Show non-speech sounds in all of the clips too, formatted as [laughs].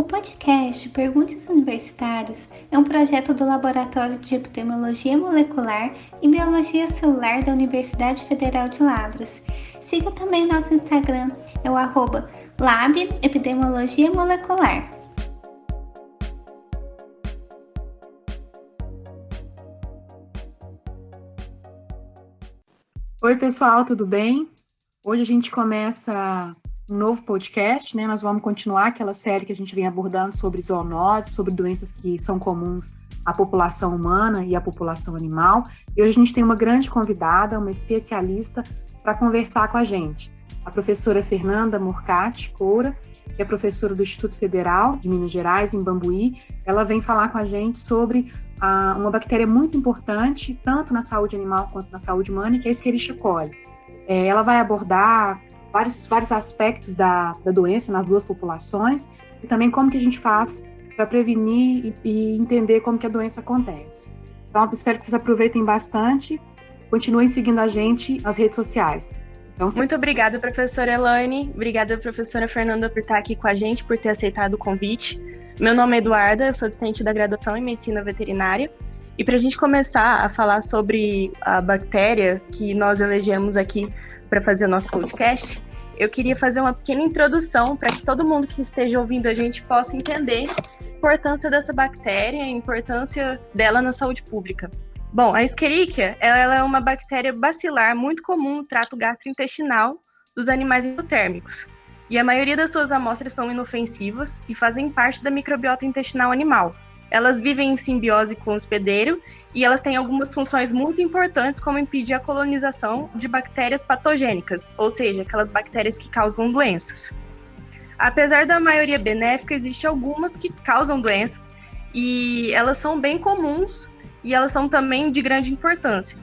O podcast Perguntas Universitários é um projeto do Laboratório de Epidemiologia Molecular e Biologia Celular da Universidade Federal de Lavras. Siga também nosso Instagram, é o arroba Lab Epidemiologia Molecular. Oi, pessoal, tudo bem? Hoje a gente começa um novo podcast, né? Nós vamos continuar aquela série que a gente vem abordando sobre zoonose, sobre doenças que são comuns à população humana e à população animal. E hoje a gente tem uma grande convidada, uma especialista, para conversar com a gente. A professora Fernanda Morcati Coura, que é professora do Instituto Federal de Minas Gerais, em Bambuí. Ela vem falar com a gente sobre ah, uma bactéria muito importante, tanto na saúde animal quanto na saúde humana, que é a Escherichia coli. É, ela vai abordar vários, vários aspectos da, da doença nas duas populações e também como que a gente faz para prevenir e, e, entender como que a doença acontece. Então, espero que vocês aproveitem bastante. Continuem seguindo a gente nas redes sociais. Então, Muito obrigada, professora Elaine. Obrigada, professora Fernanda, por estar aqui com a gente, por ter aceitado o convite. Meu nome é Eduarda, eu sou docente da graduação em Medicina Veterinária. E para a gente começar a falar sobre a bactéria que nós elegemos aqui para fazer o nosso podcast, eu queria fazer uma pequena introdução para que todo mundo que esteja ouvindo a gente possa entender a importância dessa bactéria, a importância dela na saúde pública. Bom, a Escherichia ela é uma bactéria bacilar muito comum no trato gastrointestinal dos animais endotérmicos. E a maioria das suas amostras são inofensivas e fazem parte da microbiota intestinal animal, elas vivem em simbiose com o hospedeiro e elas têm algumas funções muito importantes, como impedir a colonização de bactérias patogênicas, ou seja, aquelas bactérias que causam doenças. Apesar da maioria benéfica, existem algumas que causam doença e elas são bem comuns e elas são também de grande importância.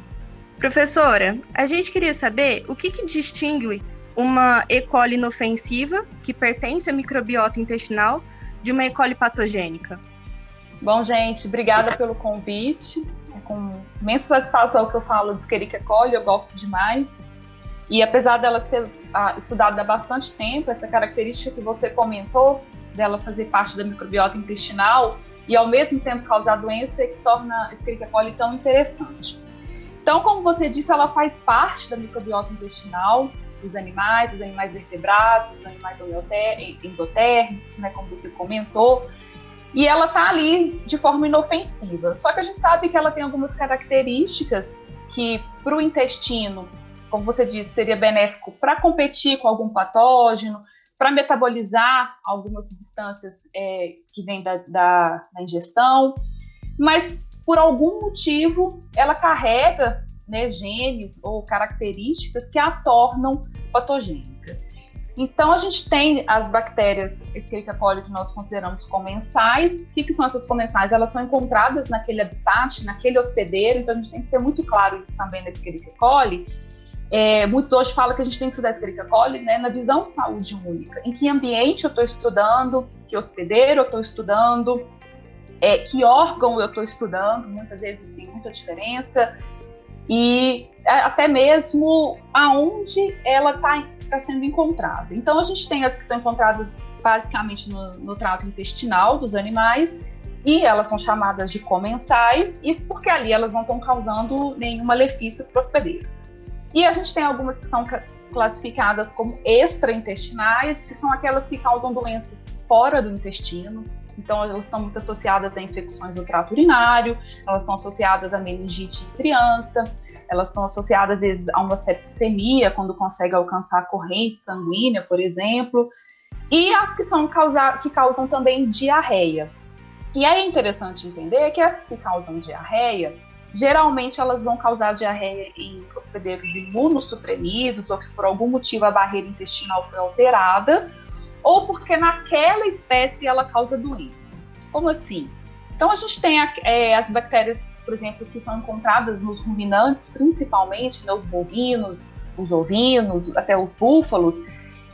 Professora, a gente queria saber o que, que distingue uma E. coli inofensiva, que pertence à microbiota intestinal, de uma E. coli patogênica. Bom, gente, obrigada pelo convite. É com imensa satisfação que eu falo de Escherichia coli, eu gosto demais. E apesar dela ser ah, estudada há bastante tempo, essa característica que você comentou, dela fazer parte da microbiota intestinal e ao mesmo tempo causar doença, é que torna a Escherichia coli tão interessante. Então, como você disse, ela faz parte da microbiota intestinal dos animais, dos animais vertebrados, dos animais endotérmicos, né, como você comentou e ela tá ali de forma inofensiva. Só que a gente sabe que ela tem algumas características que para o intestino, como você disse, seria benéfico para competir com algum patógeno, para metabolizar algumas substâncias é, que vêm da, da, da, ingestão, mas por algum motivo ela carrega né, genes ou características que a tornam patogênica. Então, a gente tem as bactérias Escherichia coli que nós consideramos comensais. O que, que, são essas comensais? Elas são encontradas naquele habitat, naquele hospedeiro, então a gente tem que ter muito claro isso também na Escherichia coli. É, muitos hoje falam que a gente tem que estudar Escherichia coli né, na visão de saúde única. Em que ambiente eu estou estudando, que hospedeiro eu estou estudando, é, que órgão eu estou estudando, muitas vezes tem muita diferença, e até mesmo aonde ela está está sendo encontrada. Então, a gente tem as que são encontradas basicamente no, no trato intestinal dos animais, e elas são chamadas de comensais, e porque ali elas não estão causando nenhum malefício para o hospedeiro. E a gente tem algumas que são classificadas como extraintestinais, que são aquelas que causam doenças fora do intestino. Então, elas estão muito associadas a infecções do trato urinário, elas estão associadas a meningite em criança, elas estão associadas às vezes a uma septicemia, quando consegue alcançar a corrente sanguínea, por exemplo, e as que são causar, que causam também diarreia. E é interessante entender que essas que causam diarreia, geralmente elas vão causar diarreia em hospedeiros imunossuprimidos ou que por algum motivo a barreira intestinal foi alterada, ou porque naquela espécie ela causa doença. Como assim? Então a gente tem é, as bactérias por exemplo, que são encontradas nos ruminantes, principalmente né, os bovinos, os ovinos, até os búfalos,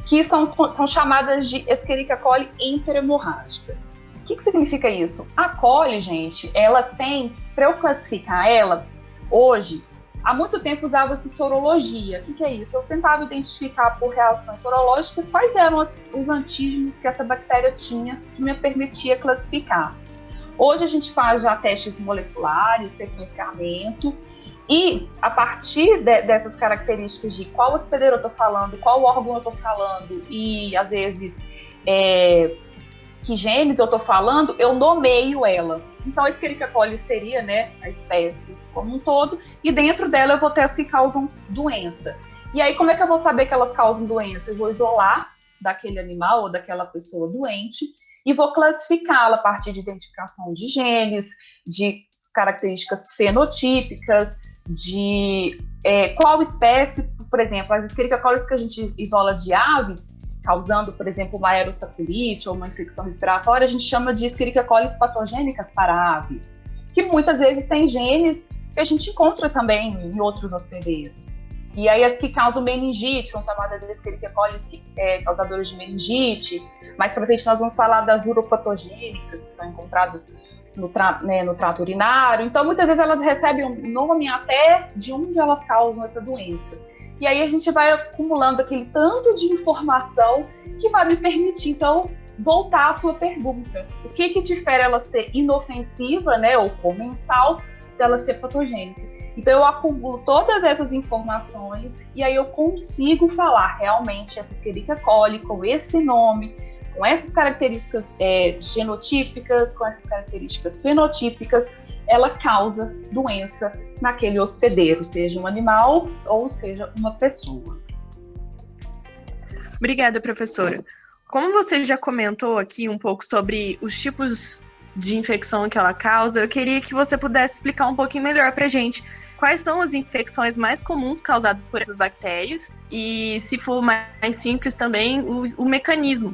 que são, são chamadas de Escherichia coli enteromorrágica. O que, que significa isso? A coli, gente, ela tem, para eu classificar ela, hoje, há muito tempo usava-se sorologia. O que, que, é isso? Eu tentava identificar por reações sorológicas quais eram as, os antígenos que essa bactéria tinha que me permitia classificar. Hoje a gente faz já testes moleculares, sequenciamento, e a partir de, dessas características de qual hospedeiro eu estou falando, qual órgão eu estou falando, e às vezes é, que genes eu estou falando, eu nomeio ela. Então a Escherichia coli seria né, a espécie como um todo, e dentro dela eu vou ter as que causam doença. E aí, como é que eu vou saber que elas causam doença? Eu vou isolar daquele animal ou daquela pessoa doente e vou classificá-la a partir de identificação de genes, de características fenotípicas, de é, qual espécie, por exemplo, as Escherichia coli que a gente isola de aves, causando, por exemplo, uma aerosacurite ou uma infecção respiratória, a gente chama de Escherichia coli patogênicas para aves, que muitas vezes tem genes que a gente encontra também em outros hospedeiros. E aí as que causam meningite são chamadas de Escherichia coli é, causadoras de meningite. Mais para frente nós vamos falar das uropatogênicas, que são encontradas no, tra né, no trato urinário. Então muitas vezes elas recebem um nome até de onde elas causam essa doença. E aí a gente vai acumulando aquele tanto de informação que vai me permitir, então, voltar à sua pergunta. O que que difere ela ser inofensiva, né, ou comensal, dela ser patogênica? Então eu acumulo todas essas informações e aí eu consigo falar realmente essa Escherichia coli com esse nome, com essas características é, genotípicas, com essas características fenotípicas, ela causa doença naquele hospedeiro, seja um animal ou seja uma pessoa. Obrigada, professora. Como você já comentou aqui um pouco sobre os tipos de infecção que ela causa, eu queria que você pudesse explicar um pouquinho melhor para gente quais são as infecções mais comuns causadas por essas bactérias e, se for mais simples também, o, o mecanismo.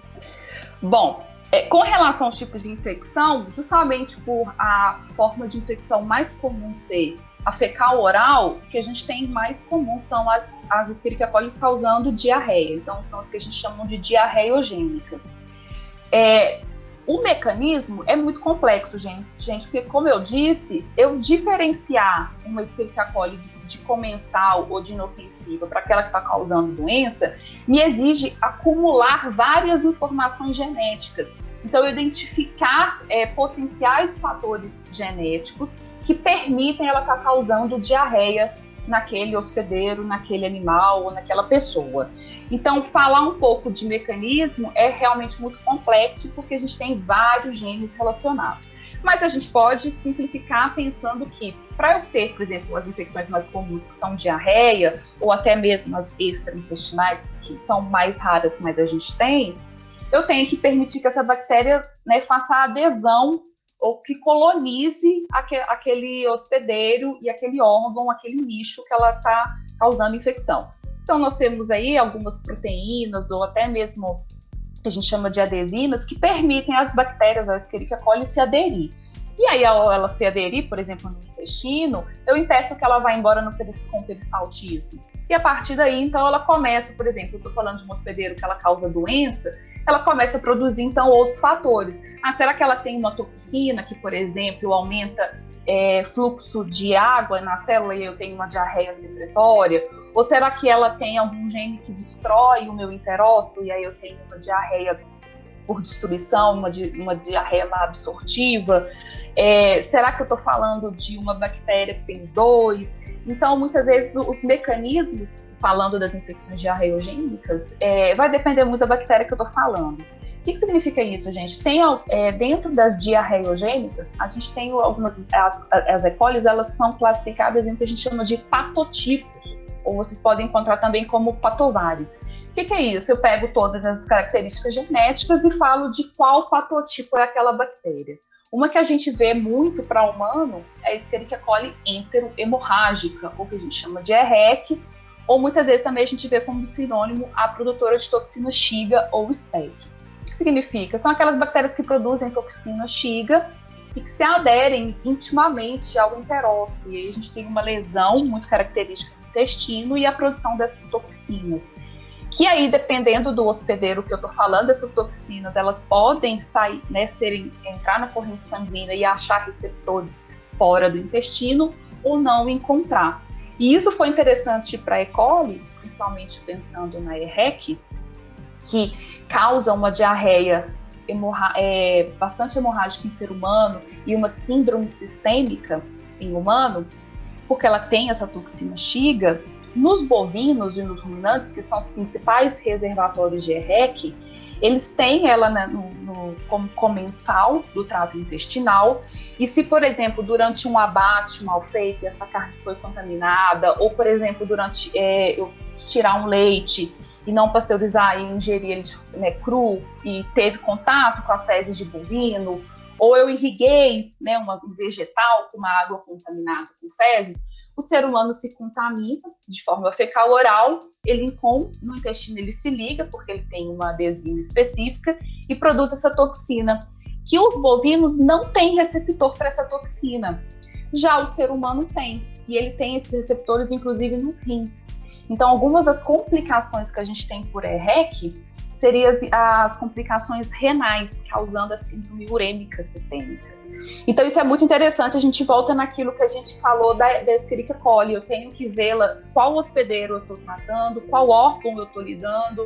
Bom, é, com relação aos tipos de infecção, justamente por a forma de infecção mais comum ser a fecal oral, que a gente tem mais comum são as, as Escherichia causando diarreia. Então, são as que a gente chama de diarreiogênicas. É, o mecanismo é muito complexo, gente, gente, porque, como eu disse, eu diferenciar uma Escherichia de comensal ou de inofensiva para aquela que está causando doença, me exige acumular várias informações genéticas. Então, identificar é, potenciais fatores genéticos que permitem ela estar tá causando diarreia naquele hospedeiro, naquele animal ou naquela pessoa. Então, falar um pouco de mecanismo é realmente muito complexo porque a gente tem vários genes relacionados. Mas a gente pode simplificar pensando que, para eu ter, por exemplo, as infecções mais comuns, que são diarreia, ou até mesmo as extraintestinais, que são mais raras, mas a gente tem, eu tenho que permitir que essa bactéria né, faça adesão ou que colonize aquele hospedeiro e aquele órgão, aquele nicho que ela está causando infecção. Então, nós temos aí algumas proteínas ou até mesmo que a gente chama de adesinas que permitem às bactérias, a Escherichia coli, se aderir. E aí, ao ela se aderir, por exemplo, no intestino, eu impeço que ela vá embora no com peristaltismo. E a partir daí, então, ela começa, por exemplo, eu estou falando de um hospedeiro que ela causa doença, ela começa a produzir então outros fatores. Ah, será que ela tem uma toxina que, por exemplo, aumenta é, fluxo de água na célula e eu tenho uma diarreia secretória? Ou será que ela tem algum gene que destrói o meu enterócito e aí eu tenho uma diarreia por destruição, uma, di uma diarreia absortiva? É, será que eu estou falando de uma bactéria que tem os dois? Então, muitas vezes, os mecanismos falando das infecções diarreogênicas, é, vai depender muito da bactéria que eu estou falando. O que, que, significa isso, gente? Tem é, dentro das diarreogênicas, a gente tem algumas as, as E. coli, elas são classificadas em que a gente chama de patotipos, ou vocês podem encontrar também como patovares. O que, que, é isso? Eu pego todas as características genéticas e falo de qual patotipo é aquela bactéria. Uma que a gente vê muito para humano é a Escherichia coli enterohemorrágica, ou que a gente chama de EREC, ou muitas vezes também a gente vê como sinônimo a produtora de toxina Shiga ou STEC. O que significa? São aquelas bactérias que produzem toxina Shiga e que se aderem intimamente ao enterócito. E aí a gente tem uma lesão muito característica do intestino e a produção dessas toxinas. Que aí, dependendo do hospedeiro que eu estou falando, essas toxinas elas podem sair, né, serem, entrar na corrente sanguínea e achar receptores fora do intestino ou não encontrar. E isso foi interessante para a E. coli, principalmente pensando na EREC, que causa uma diarreia hemorra é, bastante hemorrágica em ser humano e uma síndrome sistêmica em humano, porque ela tem essa toxina Xiga, nos bovinos e nos ruminantes, que são os principais reservatórios de EREC, eles têm ela né, no, no, como comensal do trato intestinal. E se, por exemplo, durante um abate mal feito, essa carne foi contaminada, ou, por exemplo, durante é, eu tirar um leite e não pasteurizar e ingerir ele né, cru e teve contato com as fezes de bovino, ou eu irriguei né, uma, um vegetal com uma água contaminada com fezes, o ser humano se contamina de forma fecal oral, ele com no intestino ele se liga porque ele tem uma adesina específica e produz essa toxina que os bovinos não têm receptor para essa toxina. Já o ser humano tem, e ele tem esses receptores inclusive nos rins. Então, algumas das complicações que a gente tem por EREC seriam as, as complicações renais, causando a síndrome urêmica sistêmica. Então isso é muito interessante, a gente volta naquilo que a gente falou da, da Escherichia coli, eu tenho que vê-la, qual hospedeiro eu estou tratando, qual órgão eu estou lidando,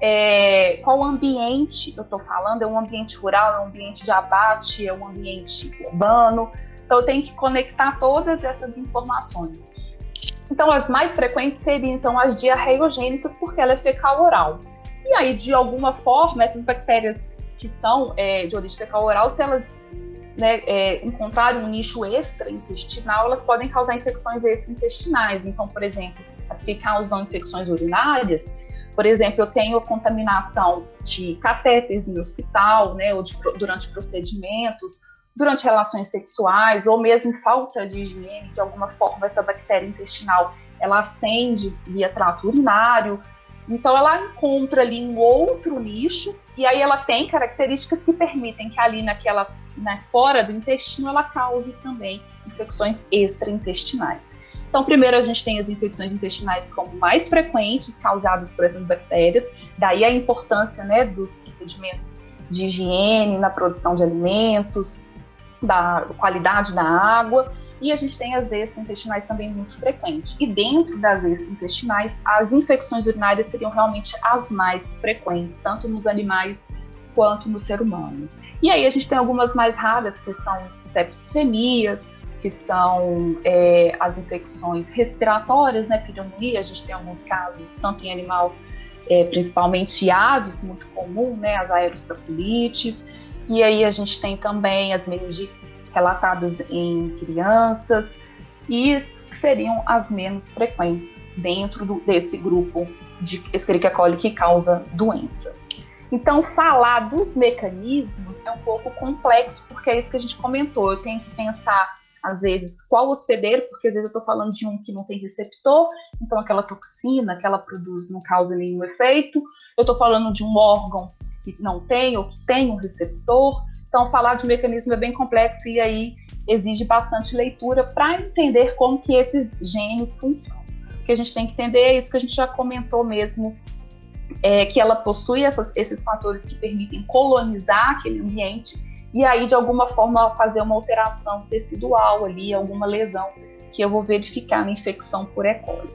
é, qual ambiente eu estou falando, é um ambiente rural, é um ambiente de abate, é um ambiente urbano, então eu tenho que conectar todas essas informações. Então as mais frequentes seriam então as diarreiogênicas, porque ela é fecal oral. E aí, de alguma forma, essas bactérias que são é, de origem fecal oral, se elas né, é, encontrarem um nicho extraintestinal, elas podem causar infecções extraintestinais. Então, por exemplo, as que causam infecções urinárias, por exemplo, eu tenho contaminação de catéteres em hospital, né, ou de, durante procedimentos, durante relações sexuais, ou mesmo falta de higiene, de alguma forma essa bactéria intestinal, ela acende via trato urinário. Então ela encontra ali um outro nicho e aí ela tem características que permitem que ali naquela né, fora do intestino ela cause também infecções extraintestinais. Então, primeiro a gente tem as infecções intestinais como mais frequentes causadas por essas bactérias, daí a importância né, dos procedimentos de higiene na produção de alimentos, da qualidade da água, e a gente tem as extraintestinais também muito frequentes. E dentro das extraintestinais, as infecções urinárias seriam realmente as mais frequentes, tanto nos animais quanto no ser humano. E aí a gente tem algumas mais raras, que são septicemias, que são é, as infecções respiratórias, né, pneumonia, a gente tem alguns casos, tanto em animal, é, principalmente aves, muito comum, né, as aerosaculites, e aí a gente tem também as meningites relatadas em crianças, e seriam as menos frequentes dentro do, desse grupo de Escherichia coli que causa doença. Então, falar dos mecanismos é um pouco complexo, porque é isso que a gente comentou. Eu tenho que pensar, às vezes, qual hospedeiro, porque às vezes eu estou falando de um que não tem receptor, então aquela toxina que ela produz não causa nenhum efeito. Eu estou falando de um órgão que não tem ou que tem um receptor. Então, falar de mecanismo é bem complexo e aí exige bastante leitura para entender como que esses genes funcionam. O que a gente tem que entender é isso que a gente já comentou mesmo é, que ela possui essas, esses fatores que permitem colonizar aquele ambiente e aí, de alguma forma, fazer uma alteração tecidual ali, alguma lesão que eu vou verificar na infecção por E. coli.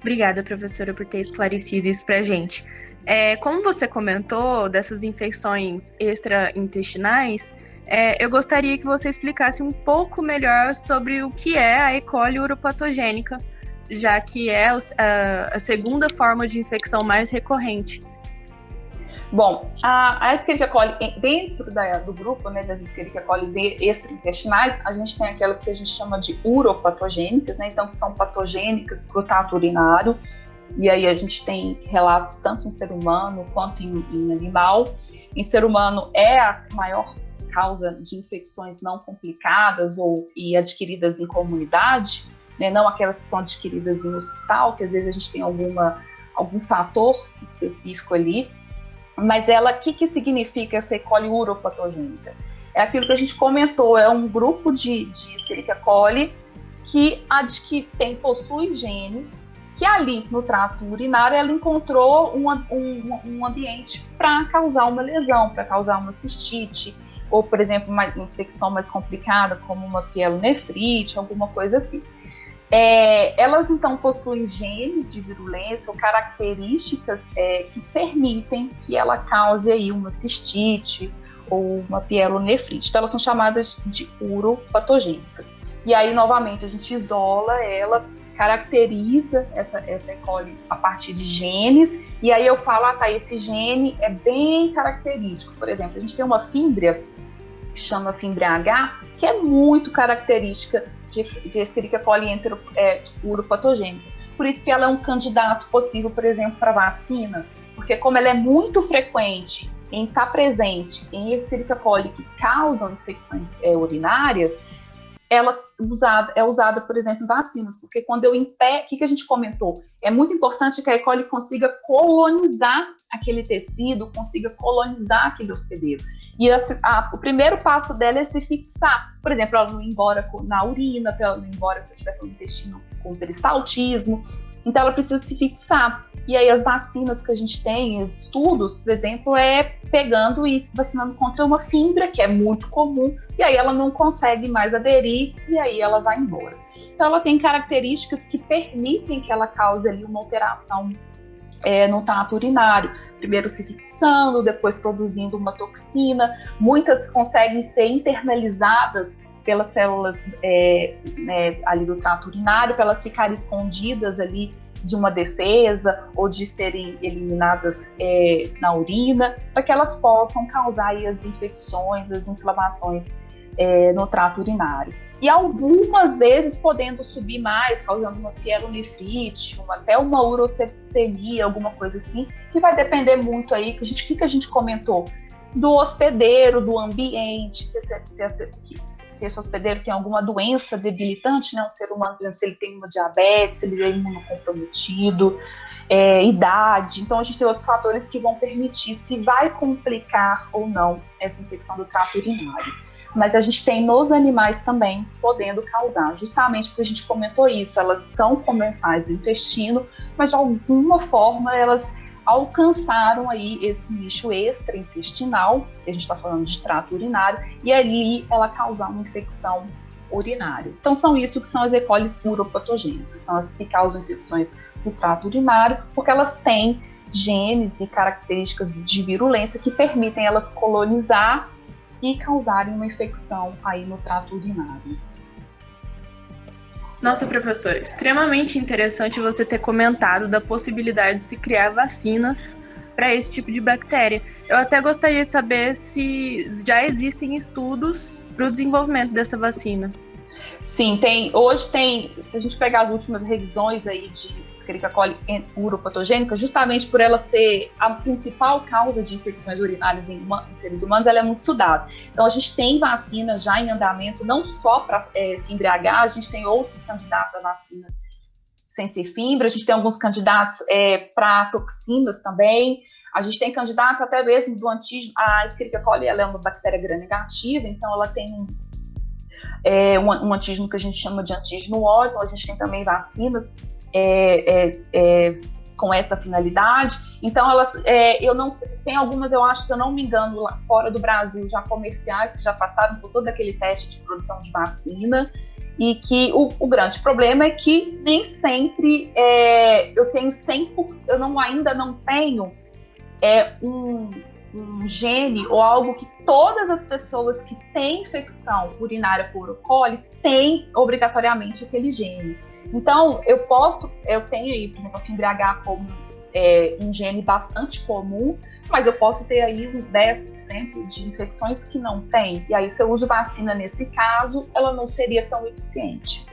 Obrigada, professora, por ter esclarecido isso para a gente. É, como você comentou dessas infecções extraintestinais, é, eu gostaria que você explicasse um pouco melhor sobre o que é a E. coli uropatogênica, já que é a, a segunda forma de infecção mais recorrente. Bom, a, a Escherichia coli, dentro da, do grupo né, das Escherichia coli extraintestinais, a gente tem aquelas que a gente chama de uropatogênicas, né, então que são patogênicas para o trato urinário, e aí a gente tem relatos tanto em ser humano quanto em, em animal. Em ser humano é a maior causa de infecções não complicadas ou e adquiridas em comunidade, né, não aquelas que são adquiridas em hospital, que às vezes a gente tem alguma, algum fator específico ali, mas ela, o que, que significa essa E. coli uropatogênica? É aquilo que a gente comentou, é um grupo de, de Escherichia coli que, que tem, possui genes que ali no trato urinário ela encontrou um, um, um ambiente para causar uma lesão, para causar uma cistite, ou, por exemplo, uma infecção mais complicada, como uma pielonefrite, alguma coisa assim. É, elas então possuem genes de virulência ou características é, que permitem que ela cause aí uma cistite ou uma pielonefrite. Então elas são chamadas de uropatogênicas. E aí novamente a gente isola ela, caracteriza essa, essa E. coli a partir de genes, e aí eu falo, ah tá, esse gene é bem característico. Por exemplo, a gente tem uma fímbria que chama fímbria H, que é muito característica de, de Escherichia coli é, uropatogênica. Por isso que ela é um candidato possível, por exemplo, para vacinas, porque como ela é muito frequente em estar tá presente em Escherichia coli que causam infecções é, urinárias, ela usada, é usada, por exemplo, em vacinas, porque quando eu impé, o que, que a gente comentou? É muito importante que a E. coli consiga colonizar aquele tecido, consiga colonizar aquele hospedeiro. E a, a, o primeiro passo dela é se fixar. Por exemplo, ela não ir embora na urina, para ela não ir embora se eu estiver no intestino com peristaltismo. Então, ela precisa se fixar. E aí, as vacinas que a gente tem, estudos, por exemplo, é pegando e se vacinando contra uma fibra, que é muito comum, e aí ela não consegue mais aderir, e aí ela vai embora. Então, ela tem características que permitem que ela cause ali uma alteração é, no trato urinário, primeiro se fixando, depois produzindo uma toxina. Muitas conseguem ser internalizadas pelas células é, né, ali do trato urinário, para elas ficarem escondidas ali de uma defesa ou de serem eliminadas é, na urina, para que elas possam causar as infecções, as inflamações é, no trato urinário. E algumas vezes podendo subir mais, causando uma pielonefrite, uma, até uma urocemia, alguma coisa assim, que vai depender muito aí, que a gente, que, que a gente comentou? Do hospedeiro, do ambiente, se, se, se, se esse hospedeiro tem alguma doença debilitante, né? Um ser humano, por exemplo, se ele tem uma diabetes, se ele é imunocomprometido, é, idade. Então, a gente tem outros fatores que vão permitir se vai complicar ou não essa infecção do trato urinário. Mas a gente tem nos animais também podendo causar, justamente porque a gente comentou isso, elas são comensais do intestino, mas de alguma forma elas alcançaram aí esse nicho extraintestinal, que a gente está falando de trato urinário, e ali ela causar uma infecção urinária. Então são isso que são as E. coli uropatogênicas, são as que causam infecções no trato urinário, porque elas têm genes e características de virulência que permitem elas colonizar e causarem uma infecção aí no trato urinário. Nossa, professor, extremamente interessante você ter comentado da possibilidade de se criar vacinas para esse tipo de bactéria. Eu até gostaria de saber se já existem estudos para o desenvolvimento dessa vacina. Sim, tem. Hoje tem. Se a gente pegar as últimas revisões aí de Escherichia coli uropatogênica, justamente por ela ser a principal causa de infecções urinárias em, em, seres humanos, ela é muito estudada. Então, a gente tem vacina já em andamento, não só para é, H, a gente tem outros candidatos à vacina sem ser fibra, a gente tem alguns candidatos é, para toxinas também, a gente tem candidatos até mesmo do antígeno, a Escherichia coli ela é uma bactéria gram-negativa, então ela tem um, é, um, um, antígeno que a gente chama de antígeno O, então a gente tem também vacinas é, é, é, com essa finalidade. Então, elas, é, eu não tem algumas, eu acho, se eu não me engano, lá fora do Brasil, já comerciais que já passaram por todo aquele teste de produção de vacina. E que o, o grande problema é que nem sempre é, eu tenho 100%, eu não, ainda não tenho é, um, um gene ou algo que todas as pessoas que têm infecção urinária por coli têm obrigatoriamente aquele gene. Então, eu posso, eu tenho aí, por exemplo, a fibra H como é, um gene bastante comum, mas eu posso ter aí uns 10% de infecções que não tem. E aí, se eu uso vacina nesse caso, ela não seria tão eficiente.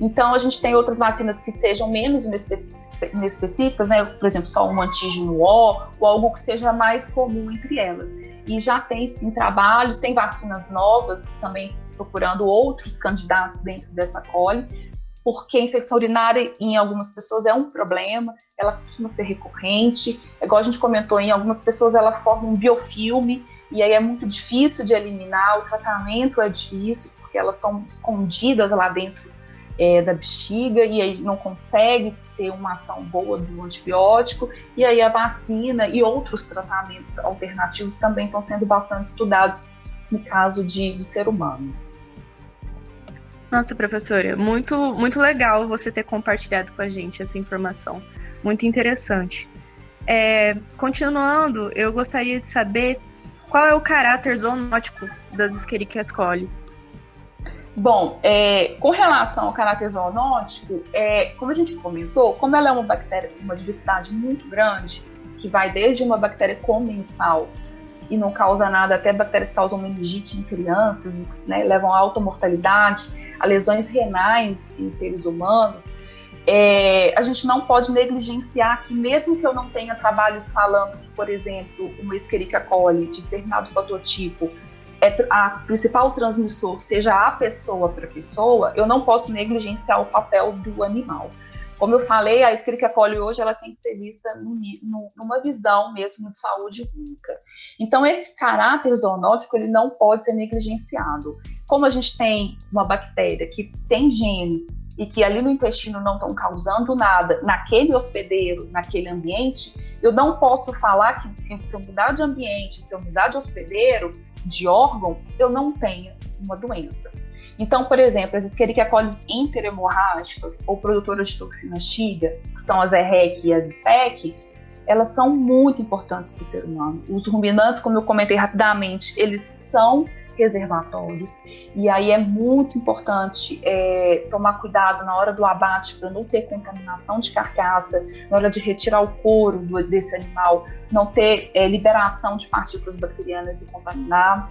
Então, a gente tem outras vacinas que sejam menos inespecíficas, né? Por exemplo, só um antígeno O, ou algo que seja mais comum entre elas. E já tem, sim, trabalhos, tem vacinas novas também procurando outros candidatos dentro dessa coli, porque a infecção urinária em algumas pessoas é um problema, ela costuma ser recorrente, igual a gente comentou, em algumas pessoas ela forma um biofilme, e aí é muito difícil de eliminar, o tratamento é difícil, porque elas estão escondidas lá dentro é, da bexiga, e aí não consegue ter uma ação boa do antibiótico, e aí a vacina e outros tratamentos alternativos também estão sendo bastante estudados no caso de, de ser humano. Nossa, professora, muito, muito legal você ter compartilhado com a gente essa informação. Muito interessante. É, continuando, eu gostaria de saber qual é o caráter zoonótico das Escherichia coli. Bom, é, com relação ao caráter zoonótico, é, como a gente comentou, como ela é uma bactéria com uma diversidade muito grande, que vai desde uma bactéria comensal e não causa nada, até bactérias que causam meningite em crianças, né, levam a alta mortalidade, a lesões renais em seres humanos, é, a gente não pode negligenciar que mesmo que eu não tenha trabalhos falando que, por exemplo, uma Escherichia coli de determinado prototipo é a principal transmissor seja a pessoa para pessoa, eu não posso negligenciar o papel do animal. Como eu falei, a Escherichia coli hoje ela tem que ser vista numa visão mesmo de saúde pública. Então esse caráter zoonótico ele não pode ser negligenciado. Como a gente tem uma bactéria que tem genes e que ali no intestino não estão causando nada naquele hospedeiro, naquele ambiente, eu não posso falar que se eu mudar de ambiente, se eu mudar de hospedeiro, de órgão, eu não tenha uma doença. Então, por exemplo, as Escherichia coli interhemorrágicas ou produtoras de toxina Shiga, que são as EREC e as SPEC, elas são muito importantes para o ser humano. Os ruminantes, como eu comentei rapidamente, eles são reservatórios. E aí é muito importante é, tomar cuidado na hora do abate para não ter contaminação de carcaça, na hora de retirar o couro do, desse animal, não ter é, liberação de partículas bacterianas e contaminar.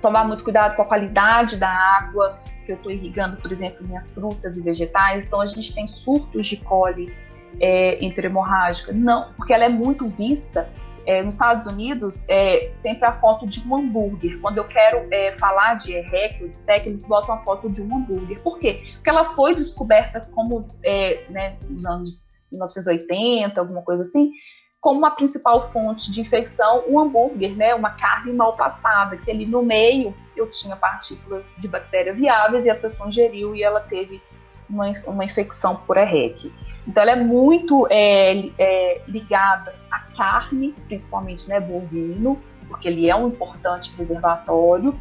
Tomar muito cuidado com a qualidade da água que eu estou irrigando, por exemplo, minhas frutas e vegetais. Então a gente tem surtos de coli é, hemorrágica, não, porque ela é muito vista é, nos Estados Unidos, é sempre a foto de um hambúrguer. Quando eu quero é, falar de EREC ou de STEC, eles botam a foto de um hambúrguer. Por quê? Porque ela foi descoberta como, é, né, nos anos 1980, alguma coisa assim, como a principal fonte de infecção, o hambúrguer, né, uma carne mal passada, que ali no meio eu tinha partículas de bactéria viáveis e a pessoa ingeriu e ela teve uma, uma infecção por EREC. Então, ela é muito é, é, ligada à carne, principalmente né, bovino, porque ele é um importante preservatório,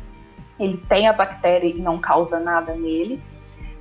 ele tem a bactéria e não causa nada nele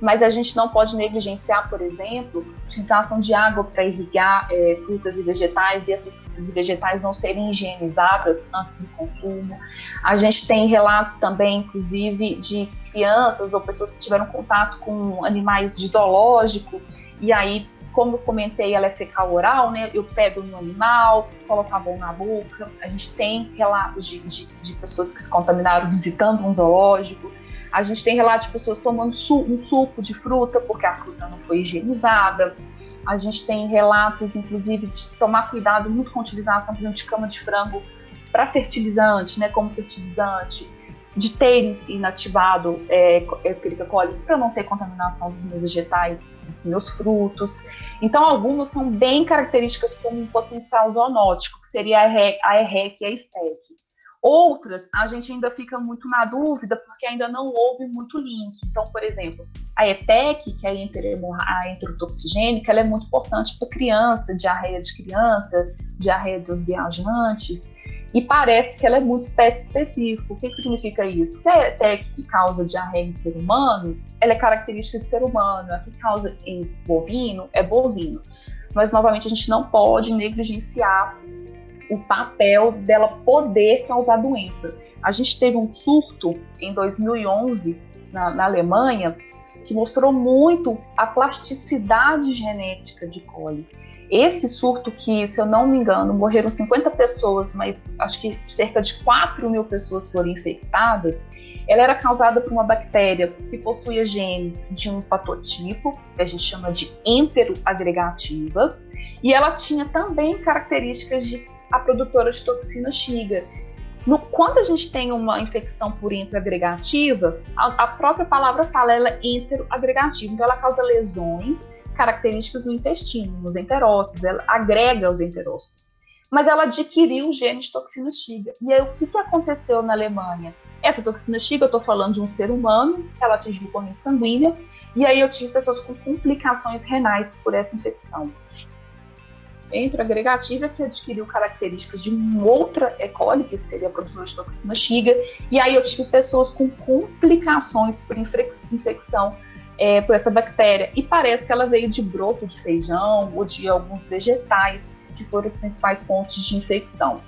mas a gente não pode negligenciar, por exemplo, a utilização de água para irrigar é, frutas e vegetais e essas frutas e vegetais não serem higienizadas antes do consumo. A gente tem relatos também, inclusive, de crianças ou pessoas que tiveram contato com animais de zoológico e aí como eu comentei, ela é fecal oral, né? Eu pego no animal, coloco a mão na boca. A gente tem relatos de, de, de pessoas que se contaminaram visitando um zoológico. A gente tem relatos de pessoas tomando um suco de fruta porque a fruta não foi higienizada. A gente tem relatos, inclusive, de tomar cuidado muito com a utilização, por exemplo, de cama de frango para fertilizante, né, como fertilizante, de ter inativado é, Escherichia coli para não ter contaminação dos meus vegetais, dos meus frutos. Então, algumas são bem características como um potencial zoonótico, que seria a EREC e a STEC. Outras, a gente ainda fica muito na dúvida porque ainda não houve muito link. Então, por exemplo, a ETEC, que é a enterotoxigênica, ela é muito importante para criança, diarreia de criança, diarreia dos viajantes, e parece que ela é muito espécie específica. O que, que significa isso? Que a ETEC que causa diarreia em ser humano, ela é característica de ser humano, a que causa em bovino é bovino. Mas, novamente, a gente não pode negligenciar o papel dela poder causar doença. A gente teve um surto em 2011 na, na Alemanha que mostrou muito a plasticidade genética de coli. Esse surto que, se eu não me engano, morreram 50 pessoas, mas acho que cerca de 4 mil pessoas foram infectadas, ela era causada por uma bactéria que possuía genes de um patotipo, que a gente chama de enteroagregativa, e ela tinha também características de a produtora de toxina Shiga. No, quando a gente tem uma infecção por enteroagregativa, a, a própria palavra fala, ela é enteroagregativa, então ela causa lesões características no intestino, nos enterócitos, ela agrega os enterócitos. Mas ela adquiriu o gene de toxina Shiga. E aí o que, que aconteceu na Alemanha? Essa toxina Shiga, eu estou falando de um ser humano, ela atingiu corrente sanguínea, e aí eu tive pessoas com complicações renais por essa infecção. Entre agregativa, que adquiriu características de uma outra E. coli, que seria a produtora de toxina Shiga, e aí eu tive pessoas com complicações por infecção é, por essa bactéria. E parece que ela veio de broto de feijão ou de alguns vegetais, que foram as principais fontes de infecção.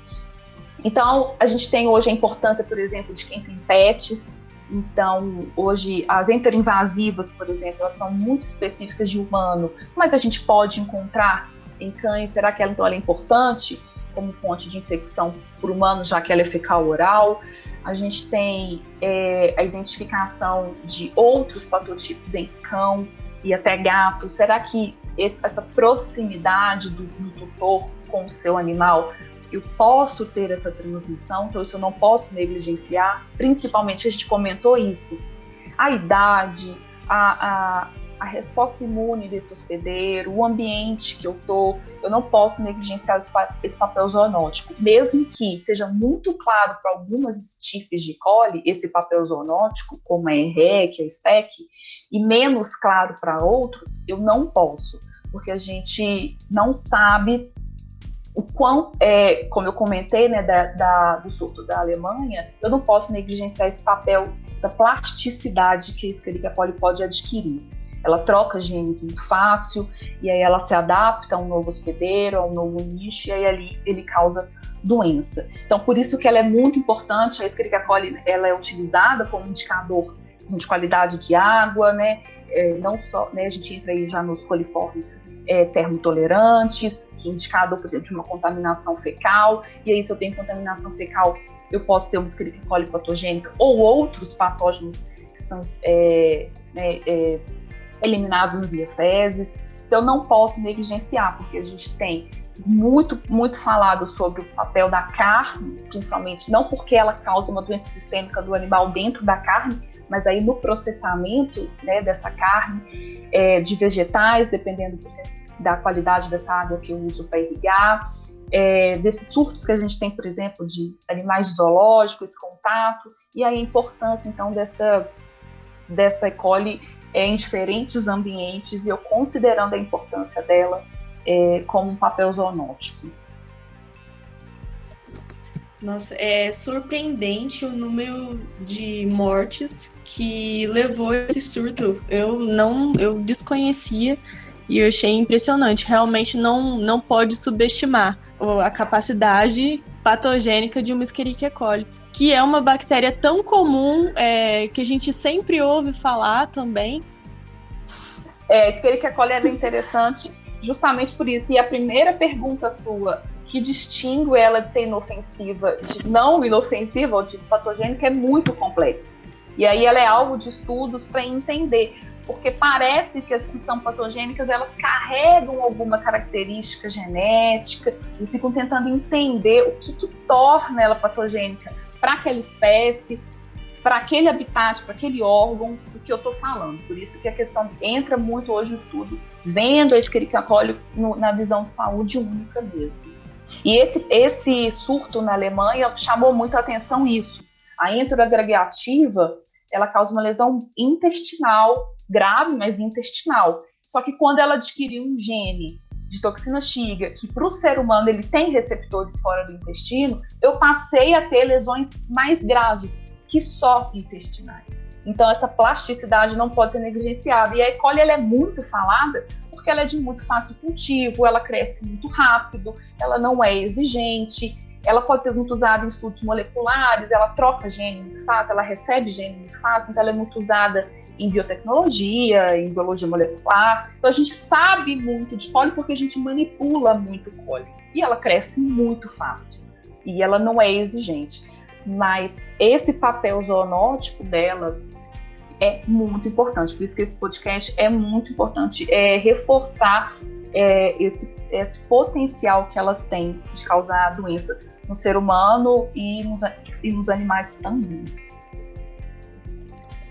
Então, a gente tem hoje a importância, por exemplo, de quem tem pets. Então, hoje, as interinvasivas, por exemplo, elas são muito específicas de humano, mas a gente pode encontrar em cães. Será que ela, então, ela é importante como fonte de infecção por humano, já que ela é fecal oral? A gente tem é, a identificação de outros patotipos em cão e até gato. Será que essa proximidade do, do tutor com o seu animal eu posso ter essa transmissão, então isso eu não posso negligenciar. Principalmente, a gente comentou isso, a idade, a, a, resposta imune desse hospedeiro, o ambiente que eu tô, eu não posso negligenciar esse papel zoonótico, mesmo que seja muito claro para algumas tipos de coli esse papel zoonótico, como a EREC, a STEC, e menos claro para outros, eu não posso, porque a gente não sabe o quão, é, como eu comentei, né, da, da, do surto da Alemanha, eu não posso negligenciar esse papel, essa plasticidade que a Escherichia coli pode adquirir. Ela troca genes muito fácil, e aí ela se adapta a um novo hospedeiro, a um novo nicho, e aí ali ele causa doença. Então, por isso que ela é muito importante, a Escherichia coli ela é utilizada como indicador de qualidade de água, né, é, não só, né, a gente entra aí já nos coliformes é, termotolerantes, que é indicador, por exemplo, de uma contaminação fecal, e aí se eu tenho contaminação fecal, eu posso ter uma Escherichia coli patogênica ou outros patógenos que são é, né, é, eliminados via fezes. Então não posso negligenciar, porque a gente tem muito, muito falado sobre o papel da carne, principalmente, não porque ela causa uma doença sistêmica do animal dentro da carne, mas aí no processamento né, dessa carne, é, de vegetais, dependendo da qualidade dessa água que eu uso para irrigar, é, desses surtos que a gente tem, por exemplo, de animais zoológicos, esse contato, e aí a importância, então, dessa, dessa E. coli em diferentes ambientes, e eu considerando a importância dela é, como um papel zoonótico. Nossa, é surpreendente o número de mortes que levou esse surto. Eu não, eu desconhecia e eu achei impressionante. Realmente não, não pode subestimar a capacidade patogênica de uma Escherichia coli, que é uma bactéria tão comum é, que a gente sempre ouve falar também. É, Escherichia é interessante justamente por isso. E a primeira pergunta sua, que distingue ela de ser inofensiva, de não inofensiva ou de patogênica, é muito complexo. E aí ela é alvo de estudos para entender, porque parece que as que são patogênicas elas carregam alguma característica genética, e ficam tentando entender o que, que torna ela patogênica para aquela espécie, para aquele habitat, para aquele órgão do que eu estou falando. Por isso que a questão entra muito hoje no estudo, vendo a Escherichia coli na visão de saúde única mesmo. E esse, esse surto na Alemanha chamou muito a atenção isso. A enteroagregativa, ela causa uma lesão intestinal, grave, mas intestinal. Só que quando ela adquiriu um gene de toxina Shiga, que para o ser humano ele tem receptores fora do intestino, eu passei a ter lesões mais graves, que só intestinais. Então essa plasticidade não pode ser negligenciada. E a E. coli ela é muito falada porque ela é de muito fácil cultivo, ela cresce muito rápido, ela não é exigente, ela pode ser muito usada em estudos moleculares, ela troca gene muito fácil, ela recebe gene muito fácil, então ela é muito usada em biotecnologia, em biologia molecular. Então a gente sabe muito de coli porque a gente manipula muito coli. E ela cresce muito fácil. E ela não é exigente mas esse papel zoonótico dela é muito importante. Por isso que esse podcast é muito importante, é reforçar é, esse, esse potencial que elas têm de causar doença no ser humano e nos, e nos animais também.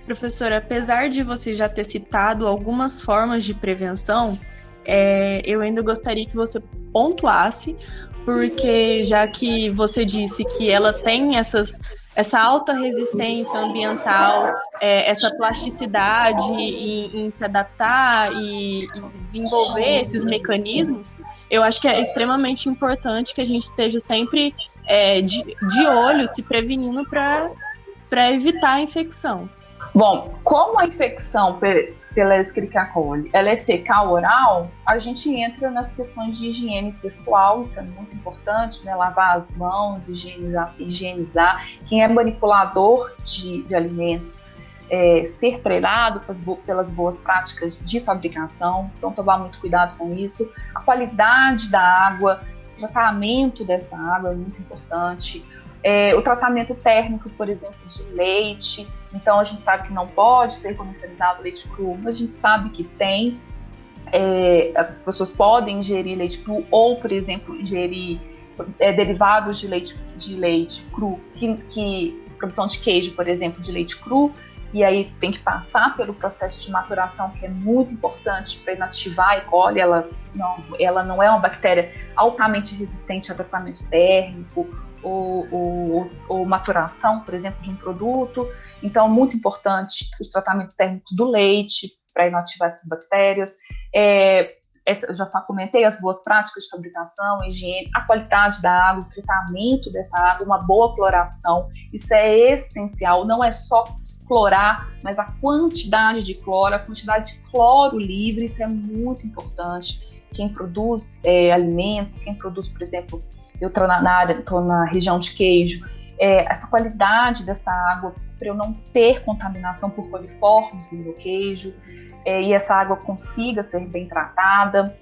Professora, apesar de você já ter citado algumas formas de prevenção, é, eu ainda gostaria que você pontuasse porque já que você disse que ela tem essas essa alta resistência ambiental, é, essa plasticidade em, em se adaptar e, desenvolver esses mecanismos, eu acho que é extremamente importante que a gente esteja sempre é, de, de olho, se prevenindo para evitar a infecção. Bom, como a infecção pela Escherichia coli, ela é fecal oral, a gente entra nas questões de higiene pessoal, isso é muito importante, né? Lavar as mãos, higienizar, higienizar. Quem é manipulador de, de alimentos, é, ser treinado pelas boas práticas de fabricação, então tomar muito cuidado com isso. A qualidade da água, tratamento dessa água é muito importante. É, o tratamento térmico, por exemplo, de leite. Então, a gente sabe que não pode ser comercializado leite cru, mas a gente sabe que tem. É, as pessoas podem ingerir leite cru ou, por exemplo, ingerir é, derivados de leite, de leite cru, que, que produção de queijo, por exemplo, de leite cru, e aí tem que passar pelo processo de maturação que é muito importante para inativar a E. coli. Ela não, ela não é uma bactéria altamente resistente a tratamento térmico ou, ou, ou, maturação, por exemplo, de um produto. Então, muito importante os tratamentos térmicos do leite para inativar essas bactérias. É, eu já comentei as boas práticas de fabricação, higiene, a qualidade da água, o tratamento dessa água, uma boa cloração. Isso é essencial, não é só clorar, mas a quantidade de cloro, a quantidade de cloro livre, isso é muito importante. Quem produz é, alimentos, quem produz, por exemplo, eu estou na, estou na região de queijo, é, essa qualidade dessa água para eu não ter contaminação por coliformes no meu queijo é, e essa água consiga ser bem tratada.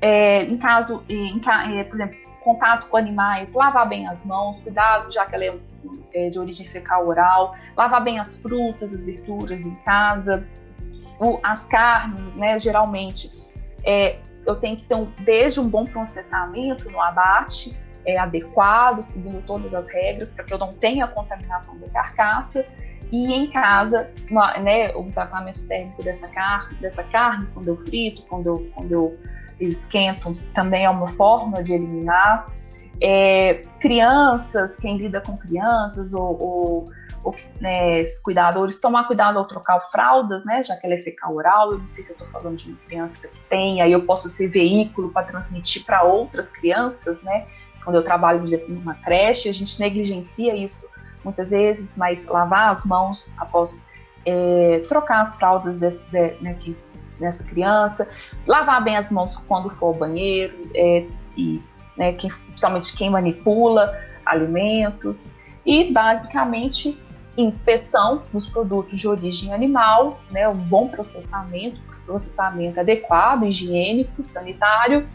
É, em caso, em, é, por exemplo, contato com animais, lavar bem as mãos, cuidado, já que ela é, é de origem fecal oral, lavar bem as frutas, as verduras em casa, o, as carnes, né, geralmente, é, eu tenho que ter um, desde um bom processamento no abate é, adequado, seguindo todas as regras, para que eu não tenha contaminação da carcaça, e em casa, uma, né, o tratamento térmico dessa carne, dessa carne, quando eu frito, quando eu, quando eu, eu esquento, também é uma forma de eliminar. É, crianças, quem lida com crianças ou, ou né, cuidadores tomar cuidado ao trocar fraldas, né, já que ela é fecal oral. Eu não sei se eu estou falando de uma criança que tem, aí eu posso ser veículo para transmitir para outras crianças, né? Quando eu trabalho, por exemplo, numa creche, a gente negligencia isso muitas vezes, mas lavar as mãos após é, trocar as fraldas desse, de, né, que, dessa criança, lavar bem as mãos quando for ao banheiro, é, e né, quem, principalmente quem manipula alimentos, e basicamente inspeção dos produtos de origem animal, né, um bom processamento, processamento adequado, higiênico, sanitário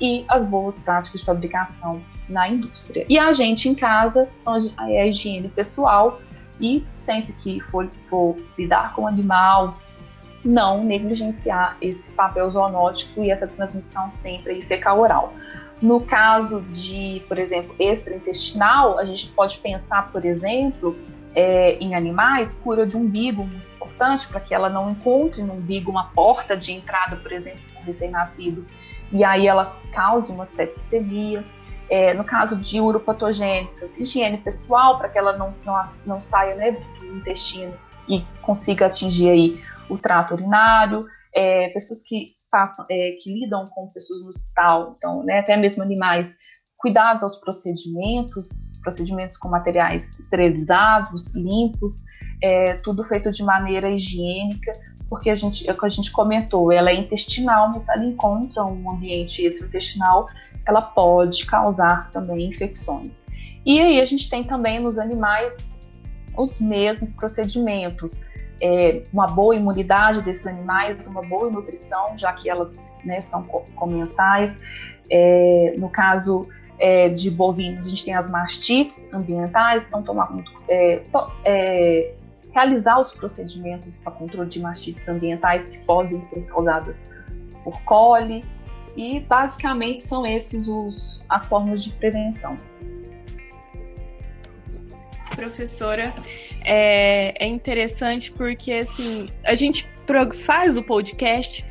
e as boas práticas de fabricação na indústria. E a gente em casa são é a higiene pessoal e sempre que for, for lidar com o animal, não negligenciar esse papel zoonótico e essa transmissão sempre fecal oral. No caso de, por exemplo, extraintestinal, a gente pode pensar, por exemplo, é, em animais, cura de umbigo, muito importante, para que ela não encontre no umbigo uma porta de entrada, por exemplo, um recém-nascido, e aí ela cause uma septicemia. É, no caso de uropatogênicas, higiene pessoal, para que ela não, não, não saia né, do intestino e consiga atingir aí o trato urinário. É, pessoas que passam, é, que lidam com pessoas no hospital, então, né, até mesmo animais, cuidados aos procedimentos, procedimentos com materiais esterilizados, limpos, é, tudo feito de maneira higiênica, porque a gente, é o que a gente comentou, ela é intestinal, mas ela encontra um ambiente extraintestinal, ela pode causar também infecções. E aí a gente tem também nos animais os mesmos procedimentos, é, uma boa imunidade desses animais, uma boa nutrição, já que elas né, são comensais. É, no caso é, de bovinos, a gente tem as mastites ambientais, então tomar muito, é, to, é, realizar os procedimentos para controle de mastites ambientais que podem ser causadas por coli, e basicamente são esses os, as formas de prevenção. Professora, é, é interessante porque assim a gente faz o podcast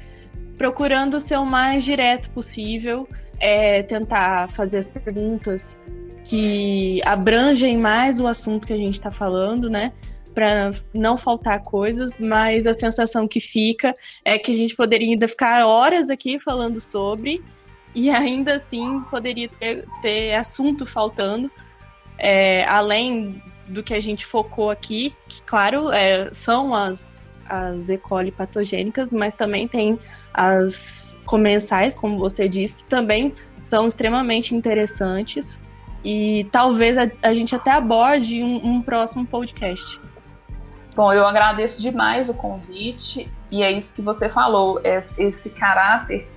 procurando ser o mais direto possível, é, tentar fazer as perguntas que abrangem mais o assunto que a gente está falando, né? Para não faltar coisas, mas a sensação que fica é que a gente poderia ainda ficar horas aqui falando sobre e ainda assim poderia ter, ter assunto faltando, é, além do que a gente focou aqui, que, claro, é, são as, as E. coli patogênicas, mas também tem as comensais, como você disse, que também são extremamente interessantes e talvez a, a gente até aborde um, um próximo podcast. Bom, eu agradeço demais o convite e é isso que você falou, esse caráter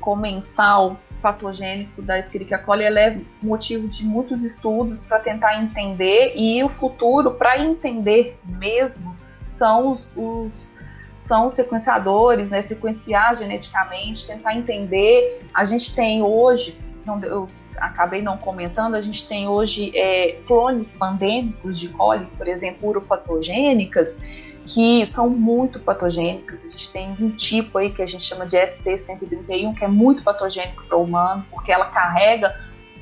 comensal patogênico da Escherichia coli é motivo de muitos estudos para tentar entender e o futuro para entender mesmo são os, os são os sequenciadores, né, sequenciar geneticamente, tentar entender. A gente tem hoje, não, eu acabei não comentando, a gente tem hoje é, clones pandêmicos de coli, por exemplo, uropatogênicas, que são muito patogênicas. A gente tem um tipo aí que a gente chama de ST131, que é muito patogênico para o humano, porque ela carrega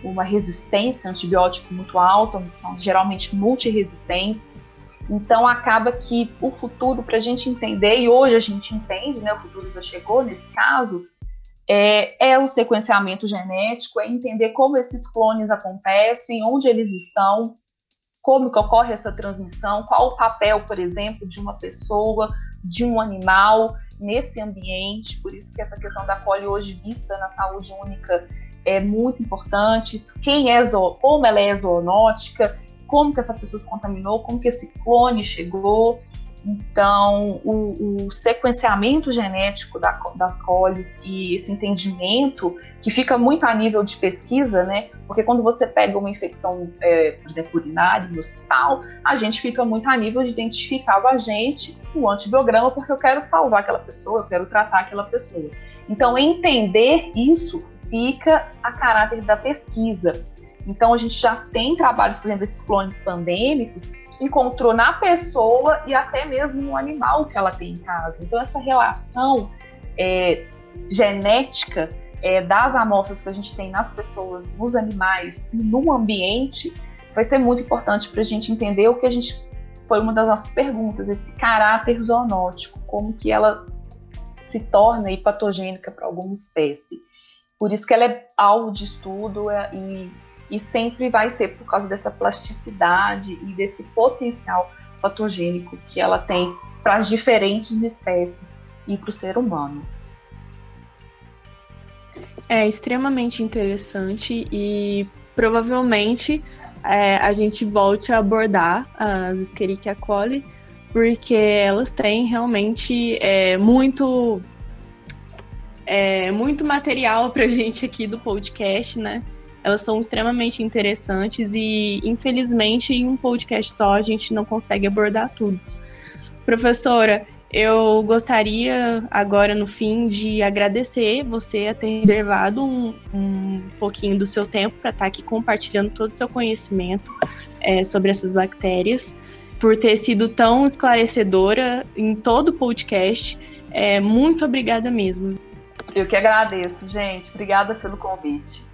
uma resistência antibiótico muito alta, são geralmente multiresistentes. Então acaba que o futuro, para a gente entender, e hoje a gente entende, né, o futuro já chegou nesse caso, é, é, o sequenciamento genético, é entender como esses clones acontecem, onde eles estão, como que ocorre essa transmissão, qual o papel, por exemplo, de uma pessoa, de um animal nesse ambiente. Por isso que essa questão da coli hoje vista na saúde única é muito importante. Quem é como ela é zoonótica, como que essa pessoa se contaminou, como que esse clone chegou. Então, o, o sequenciamento genético da, das coles e esse entendimento, que fica muito a nível de pesquisa, né? Porque quando você pega uma infecção, é, por exemplo, urinária no hospital, a gente fica muito a nível de identificar o agente, o antibiograma, porque eu quero salvar aquela pessoa, eu quero tratar aquela pessoa. Então, entender isso fica a caráter da pesquisa. Então, a gente já tem trabalhos, por exemplo, esses clones pandêmicos, encontrou na pessoa e até mesmo no animal que ela tem em casa. Então, essa relação é, genética é, das amostras que a gente tem nas pessoas, nos animais e no ambiente vai ser muito importante para a gente entender o que a gente foi uma das nossas perguntas, esse caráter zoonótico, como que ela se torna patogênica para alguma espécie. Por isso que ela é alvo de estudo é, e e sempre vai ser por causa dessa plasticidade e desse potencial patogênico que ela tem para as diferentes espécies e para o ser humano. É extremamente interessante e provavelmente é, a gente volte a abordar as Escherichia coli, porque elas têm realmente é, muito é, muito material para [laughs] gente aqui do podcast, né? Elas são extremamente interessantes e, infelizmente, em um podcast só a gente não consegue abordar tudo. Professora, eu gostaria agora no fim de agradecer você a ter reservado um, um pouquinho do seu tempo para estar aqui compartilhando todo o seu conhecimento é, sobre essas bactérias, por ter sido tão esclarecedora em todo o podcast. É, muito obrigada mesmo. Eu que agradeço, gente. Obrigada pelo convite.